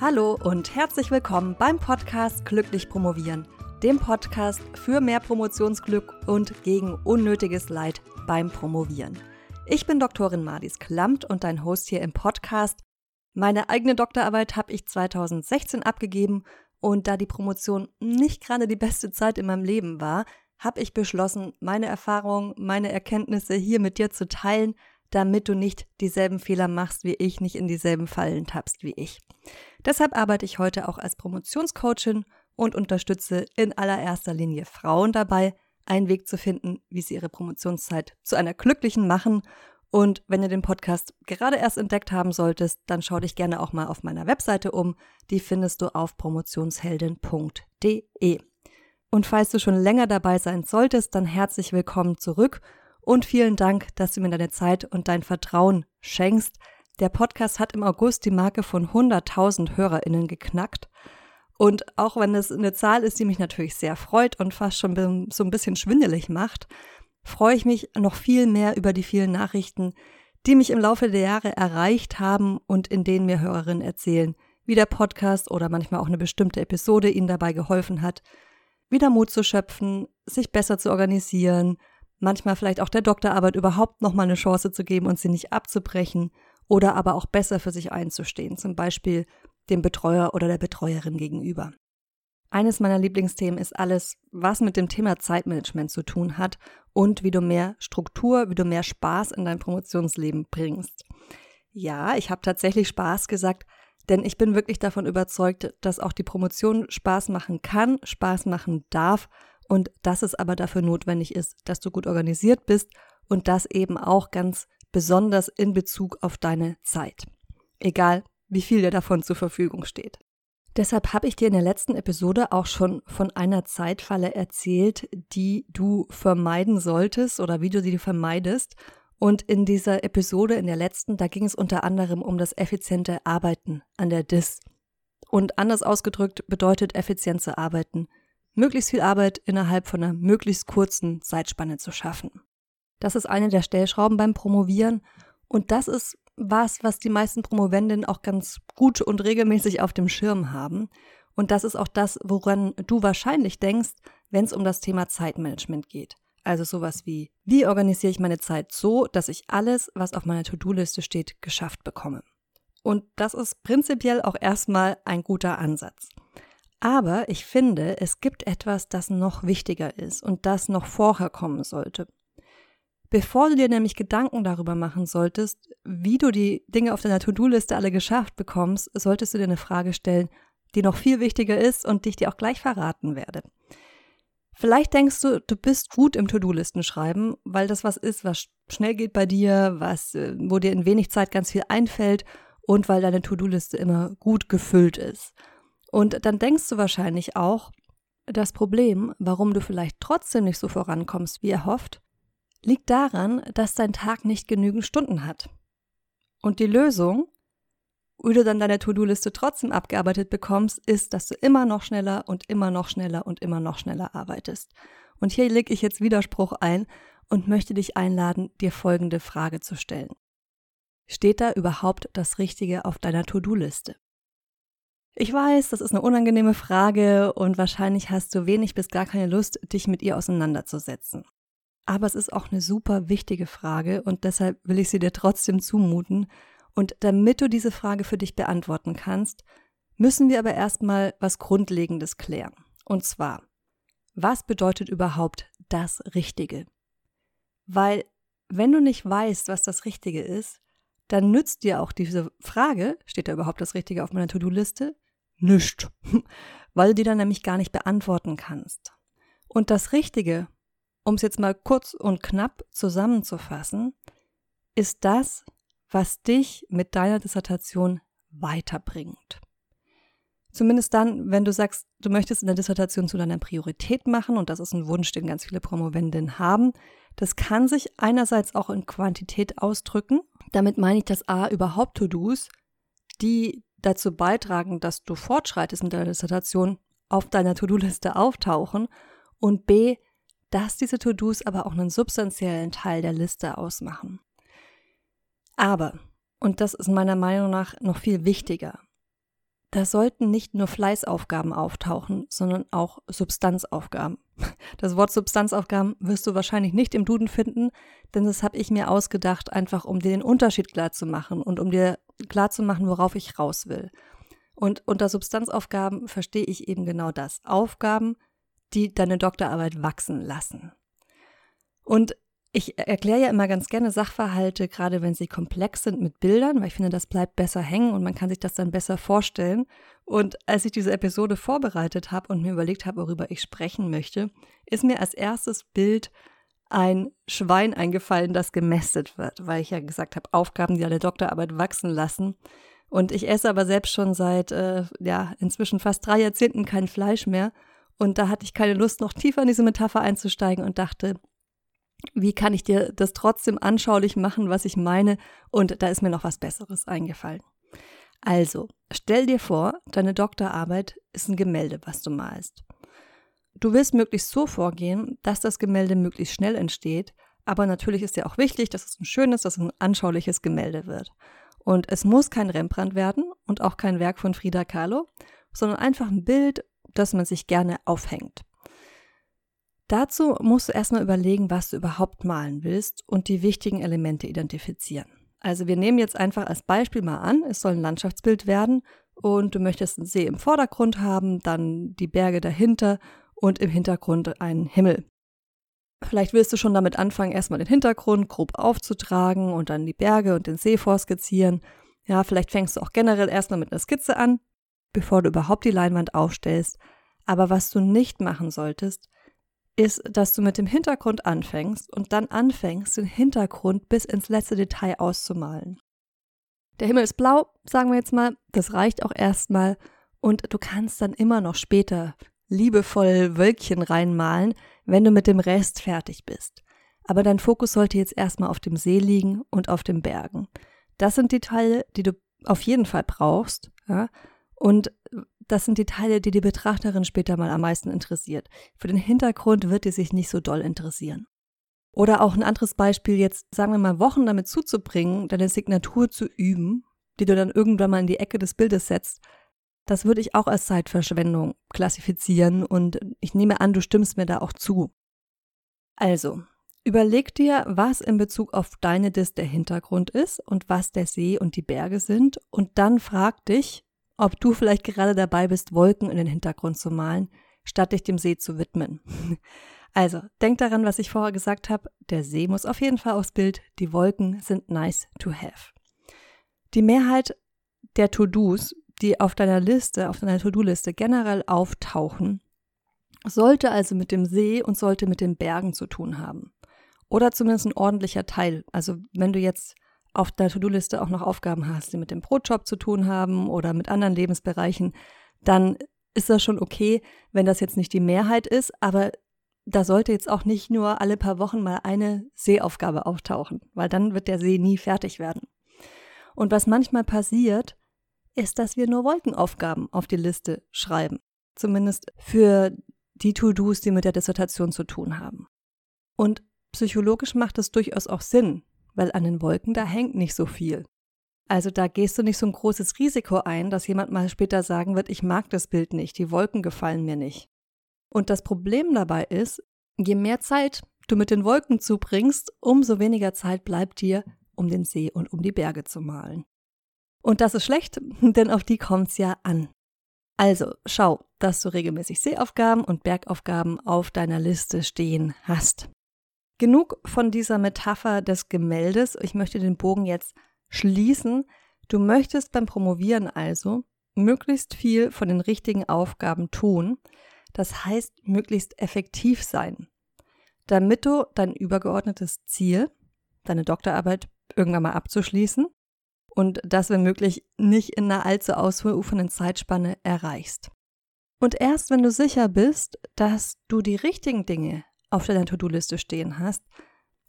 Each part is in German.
Hallo und herzlich willkommen beim Podcast Glücklich Promovieren, dem Podcast für mehr Promotionsglück und gegen unnötiges Leid beim Promovieren. Ich bin Doktorin Madis Klamt und dein Host hier im Podcast. Meine eigene Doktorarbeit habe ich 2016 abgegeben und da die Promotion nicht gerade die beste Zeit in meinem Leben war, habe ich beschlossen, meine Erfahrungen, meine Erkenntnisse hier mit dir zu teilen, damit du nicht dieselben Fehler machst wie ich, nicht in dieselben Fallen tappst wie ich. Deshalb arbeite ich heute auch als Promotionscoachin und unterstütze in allererster Linie Frauen dabei, einen Weg zu finden, wie sie ihre Promotionszeit zu einer glücklichen machen. Und wenn du den Podcast gerade erst entdeckt haben solltest, dann schau dich gerne auch mal auf meiner Webseite um. Die findest du auf promotionsheldin.de. Und falls du schon länger dabei sein solltest, dann herzlich willkommen zurück und vielen Dank, dass du mir deine Zeit und dein Vertrauen schenkst. Der Podcast hat im August die Marke von 100.000 HörerInnen geknackt. Und auch wenn es eine Zahl ist, die mich natürlich sehr freut und fast schon so ein bisschen schwindelig macht, freue ich mich noch viel mehr über die vielen Nachrichten, die mich im Laufe der Jahre erreicht haben und in denen mir Hörerinnen erzählen, wie der Podcast oder manchmal auch eine bestimmte Episode ihnen dabei geholfen hat, wieder Mut zu schöpfen, sich besser zu organisieren, manchmal vielleicht auch der Doktorarbeit überhaupt nochmal eine Chance zu geben und sie nicht abzubrechen oder aber auch besser für sich einzustehen, zum Beispiel dem Betreuer oder der Betreuerin gegenüber. Eines meiner Lieblingsthemen ist alles, was mit dem Thema Zeitmanagement zu tun hat und wie du mehr Struktur, wie du mehr Spaß in dein Promotionsleben bringst. Ja, ich habe tatsächlich Spaß gesagt, denn ich bin wirklich davon überzeugt, dass auch die Promotion Spaß machen kann, Spaß machen darf und dass es aber dafür notwendig ist, dass du gut organisiert bist und das eben auch ganz besonders in Bezug auf deine Zeit. Egal, wie viel dir davon zur Verfügung steht. Deshalb habe ich dir in der letzten Episode auch schon von einer Zeitfalle erzählt, die du vermeiden solltest oder wie du sie vermeidest. Und in dieser Episode, in der letzten, da ging es unter anderem um das effiziente Arbeiten an der DIS. Und anders ausgedrückt bedeutet effizient zu arbeiten, möglichst viel Arbeit innerhalb von einer möglichst kurzen Zeitspanne zu schaffen. Das ist eine der Stellschrauben beim Promovieren und das ist was, was die meisten Promovendinnen auch ganz gut und regelmäßig auf dem Schirm haben. Und das ist auch das, woran du wahrscheinlich denkst, wenn es um das Thema Zeitmanagement geht. Also sowas wie, wie organisiere ich meine Zeit so, dass ich alles, was auf meiner To-Do-Liste steht, geschafft bekomme. Und das ist prinzipiell auch erstmal ein guter Ansatz. Aber ich finde, es gibt etwas, das noch wichtiger ist und das noch vorher kommen sollte. Bevor du dir nämlich Gedanken darüber machen solltest, wie du die Dinge auf deiner To-Do-Liste alle geschafft bekommst, solltest du dir eine Frage stellen, die noch viel wichtiger ist und die ich dir auch gleich verraten werde. Vielleicht denkst du, du bist gut im To-Do-Listen schreiben, weil das was ist, was schnell geht bei dir, was, äh, wo dir in wenig Zeit ganz viel einfällt und weil deine To-Do-Liste immer gut gefüllt ist. Und dann denkst du wahrscheinlich auch, das Problem, warum du vielleicht trotzdem nicht so vorankommst, wie erhofft, liegt daran, dass dein Tag nicht genügend Stunden hat. Und die Lösung, wie du dann deine To-Do-Liste trotzdem abgearbeitet bekommst, ist, dass du immer noch schneller und immer noch schneller und immer noch schneller arbeitest. Und hier lege ich jetzt Widerspruch ein und möchte dich einladen, dir folgende Frage zu stellen. Steht da überhaupt das Richtige auf deiner To-Do-Liste? Ich weiß, das ist eine unangenehme Frage und wahrscheinlich hast du wenig bis gar keine Lust, dich mit ihr auseinanderzusetzen. Aber es ist auch eine super wichtige Frage und deshalb will ich sie dir trotzdem zumuten. Und damit du diese Frage für dich beantworten kannst, müssen wir aber erstmal was Grundlegendes klären. Und zwar, was bedeutet überhaupt das Richtige? Weil wenn du nicht weißt, was das Richtige ist, dann nützt dir auch diese Frage, steht da überhaupt das Richtige auf meiner To-Do-Liste, Nischt, weil du die dann nämlich gar nicht beantworten kannst. Und das Richtige, um es jetzt mal kurz und knapp zusammenzufassen, ist das, was dich mit deiner Dissertation weiterbringt. Zumindest dann, wenn du sagst, du möchtest in der Dissertation zu deiner Priorität machen, und das ist ein Wunsch, den ganz viele Promovendinnen haben. Das kann sich einerseits auch in Quantität ausdrücken. Damit meine ich, dass A überhaupt To-Dos, die dazu beitragen, dass du fortschreitest mit deiner Dissertation, auf deiner To-Do-Liste auftauchen und b, dass diese To-Dos aber auch einen substanziellen Teil der Liste ausmachen. Aber, und das ist meiner Meinung nach noch viel wichtiger, da sollten nicht nur Fleißaufgaben auftauchen, sondern auch Substanzaufgaben. Das Wort Substanzaufgaben wirst du wahrscheinlich nicht im Duden finden, denn das habe ich mir ausgedacht, einfach um dir den Unterschied klar zu machen und um dir klar zu machen, worauf ich raus will. Und unter Substanzaufgaben verstehe ich eben genau das. Aufgaben, die deine Doktorarbeit wachsen lassen. Und ich erkläre ja immer ganz gerne Sachverhalte, gerade wenn sie komplex sind mit Bildern, weil ich finde, das bleibt besser hängen und man kann sich das dann besser vorstellen. Und als ich diese Episode vorbereitet habe und mir überlegt habe, worüber ich sprechen möchte, ist mir als erstes Bild ein Schwein eingefallen, das gemästet wird, weil ich ja gesagt habe, Aufgaben, die eine Doktorarbeit wachsen lassen. Und ich esse aber selbst schon seit, äh, ja, inzwischen fast drei Jahrzehnten kein Fleisch mehr. Und da hatte ich keine Lust, noch tiefer in diese Metapher einzusteigen und dachte, wie kann ich dir das trotzdem anschaulich machen, was ich meine? Und da ist mir noch was Besseres eingefallen. Also, stell dir vor, deine Doktorarbeit ist ein Gemälde, was du malst. Du willst möglichst so vorgehen, dass das Gemälde möglichst schnell entsteht, aber natürlich ist ja auch wichtig, dass es ein schönes, dass es ein anschauliches Gemälde wird. Und es muss kein Rembrandt werden und auch kein Werk von Frida Kahlo, sondern einfach ein Bild, das man sich gerne aufhängt. Dazu musst du erstmal überlegen, was du überhaupt malen willst und die wichtigen Elemente identifizieren. Also wir nehmen jetzt einfach als Beispiel mal an, es soll ein Landschaftsbild werden und du möchtest einen See im Vordergrund haben, dann die Berge dahinter und im Hintergrund einen Himmel. Vielleicht willst du schon damit anfangen, erstmal den Hintergrund grob aufzutragen und dann die Berge und den See vorskizzieren. Ja, vielleicht fängst du auch generell erstmal mit einer Skizze an, bevor du überhaupt die Leinwand aufstellst. Aber was du nicht machen solltest, ist, dass du mit dem Hintergrund anfängst und dann anfängst, den Hintergrund bis ins letzte Detail auszumalen. Der Himmel ist blau, sagen wir jetzt mal, das reicht auch erstmal und du kannst dann immer noch später liebevoll Wölkchen reinmalen, wenn du mit dem Rest fertig bist. Aber dein Fokus sollte jetzt erstmal auf dem See liegen und auf den Bergen. Das sind die Teile, die du auf jeden Fall brauchst. Ja? Und das sind die Teile, die die Betrachterin später mal am meisten interessiert. Für den Hintergrund wird die sich nicht so doll interessieren. Oder auch ein anderes Beispiel, jetzt sagen wir mal Wochen damit zuzubringen, deine Signatur zu üben, die du dann irgendwann mal in die Ecke des Bildes setzt, das würde ich auch als Zeitverschwendung klassifizieren und ich nehme an, du stimmst mir da auch zu. Also, überleg dir, was in Bezug auf deine Dis der Hintergrund ist und was der See und die Berge sind und dann frag dich, ob du vielleicht gerade dabei bist, Wolken in den Hintergrund zu malen, statt dich dem See zu widmen. Also, denk daran, was ich vorher gesagt habe, der See muss auf jeden Fall aufs Bild, die Wolken sind nice to have. Die Mehrheit der To-Dos, die auf deiner Liste, auf deiner To-Do-Liste generell auftauchen, sollte also mit dem See und sollte mit den Bergen zu tun haben. Oder zumindest ein ordentlicher Teil. Also wenn du jetzt auf der To-Do-Liste auch noch Aufgaben hast, die mit dem Brotjob zu tun haben oder mit anderen Lebensbereichen, dann ist das schon okay, wenn das jetzt nicht die Mehrheit ist, aber da sollte jetzt auch nicht nur alle paar Wochen mal eine Seeaufgabe auftauchen, weil dann wird der See nie fertig werden. Und was manchmal passiert, ist, dass wir nur Wolkenaufgaben auf die Liste schreiben. Zumindest für die To-Dos, die mit der Dissertation zu tun haben. Und psychologisch macht es durchaus auch Sinn, weil an den Wolken, da hängt nicht so viel. Also da gehst du nicht so ein großes Risiko ein, dass jemand mal später sagen wird, ich mag das Bild nicht, die Wolken gefallen mir nicht. Und das Problem dabei ist, je mehr Zeit du mit den Wolken zubringst, umso weniger Zeit bleibt dir, um den See und um die Berge zu malen. Und das ist schlecht, denn auf die kommt's ja an. Also schau, dass du regelmäßig Seeaufgaben und Bergaufgaben auf deiner Liste stehen hast. Genug von dieser Metapher des Gemäldes. Ich möchte den Bogen jetzt schließen. Du möchtest beim Promovieren also möglichst viel von den richtigen Aufgaben tun. Das heißt, möglichst effektiv sein, damit du dein übergeordnetes Ziel, deine Doktorarbeit irgendwann mal abzuschließen und das, wenn möglich, nicht in einer allzu ausufernden Zeitspanne erreichst. Und erst wenn du sicher bist, dass du die richtigen Dinge auf deiner To-Do-Liste stehen hast,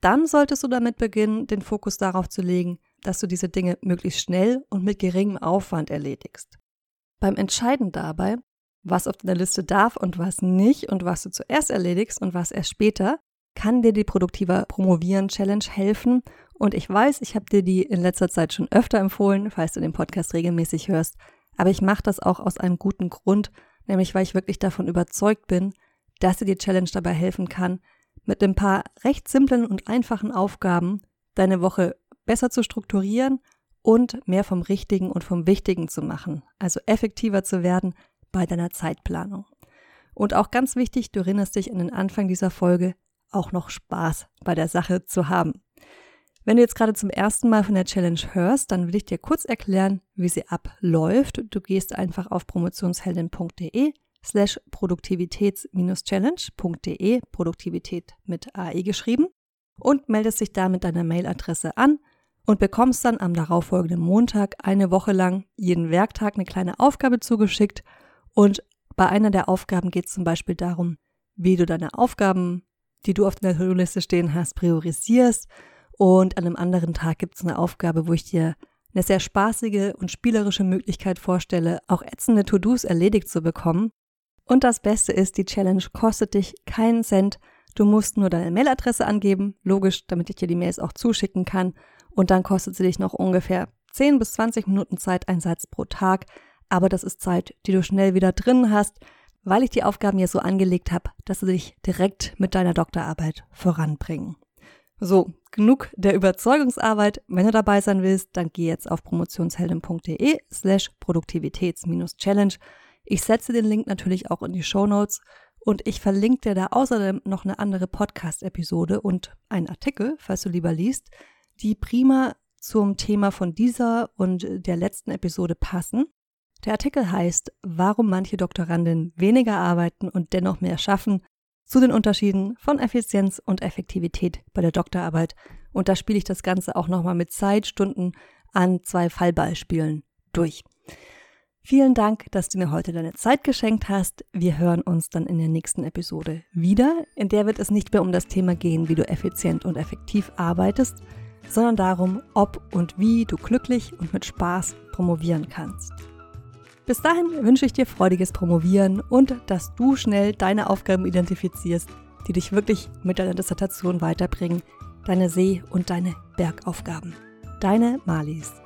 dann solltest du damit beginnen, den Fokus darauf zu legen, dass du diese Dinge möglichst schnell und mit geringem Aufwand erledigst. Beim Entscheiden dabei, was auf deiner Liste darf und was nicht und was du zuerst erledigst und was erst später, kann dir die produktiver Promovieren Challenge helfen. Und ich weiß, ich habe dir die in letzter Zeit schon öfter empfohlen, falls du den Podcast regelmäßig hörst. Aber ich mache das auch aus einem guten Grund, nämlich weil ich wirklich davon überzeugt bin, dass dir die Challenge dabei helfen kann, mit ein paar recht simplen und einfachen Aufgaben deine Woche besser zu strukturieren und mehr vom Richtigen und vom Wichtigen zu machen, also effektiver zu werden bei deiner Zeitplanung. Und auch ganz wichtig, du erinnerst dich an den Anfang dieser Folge, auch noch Spaß bei der Sache zu haben. Wenn du jetzt gerade zum ersten Mal von der Challenge hörst, dann will ich dir kurz erklären, wie sie abläuft. Du gehst einfach auf promotionsheldin.de slash produktivitäts-challenge.de, Produktivität mit AE geschrieben, und meldest dich da mit deiner Mailadresse an und bekommst dann am darauffolgenden Montag eine Woche lang jeden Werktag eine kleine Aufgabe zugeschickt und bei einer der Aufgaben geht es zum Beispiel darum, wie du deine Aufgaben, die du auf deiner To-Do-Liste stehen hast, priorisierst und an einem anderen Tag gibt es eine Aufgabe, wo ich dir eine sehr spaßige und spielerische Möglichkeit vorstelle, auch ätzende To-Dos erledigt zu bekommen. Und das Beste ist, die Challenge kostet dich keinen Cent. Du musst nur deine Mailadresse angeben, logisch, damit ich dir die Mails auch zuschicken kann. Und dann kostet sie dich noch ungefähr 10 bis 20 Minuten Zeiteinsatz pro Tag. Aber das ist Zeit, die du schnell wieder drin hast, weil ich die Aufgaben hier so angelegt habe, dass sie dich direkt mit deiner Doktorarbeit voranbringen. So, genug der Überzeugungsarbeit. Wenn du dabei sein willst, dann geh jetzt auf promotionsheldin.de slash Produktivitäts-Challenge. Ich setze den Link natürlich auch in die Show Notes und ich verlinke dir da außerdem noch eine andere Podcast-Episode und einen Artikel, falls du lieber liest, die prima zum Thema von dieser und der letzten Episode passen. Der Artikel heißt, warum manche Doktoranden weniger arbeiten und dennoch mehr schaffen zu den Unterschieden von Effizienz und Effektivität bei der Doktorarbeit. Und da spiele ich das Ganze auch nochmal mit Zeitstunden an zwei Fallbeispielen durch. Vielen Dank, dass du mir heute deine Zeit geschenkt hast. Wir hören uns dann in der nächsten Episode wieder. In der wird es nicht mehr um das Thema gehen, wie du effizient und effektiv arbeitest, sondern darum, ob und wie du glücklich und mit Spaß promovieren kannst. Bis dahin wünsche ich dir freudiges Promovieren und dass du schnell deine Aufgaben identifizierst, die dich wirklich mit deiner Dissertation weiterbringen, deine See- und deine Bergaufgaben. Deine Malis.